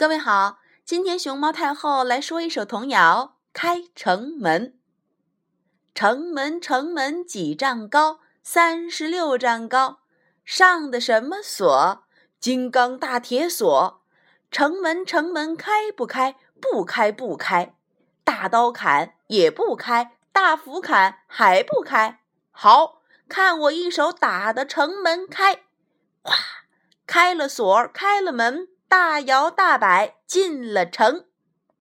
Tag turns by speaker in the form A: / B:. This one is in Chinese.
A: 各位好，今天熊猫太后来说一首童谣《开城门》。城门城门几丈高，三十六丈高，上的什么锁？金刚大铁锁。城门城门开不开？不开不开。大刀砍也不开，大斧砍还不开。好看我一手打的城门开，哗，开了锁，开了门。大摇大摆进了城。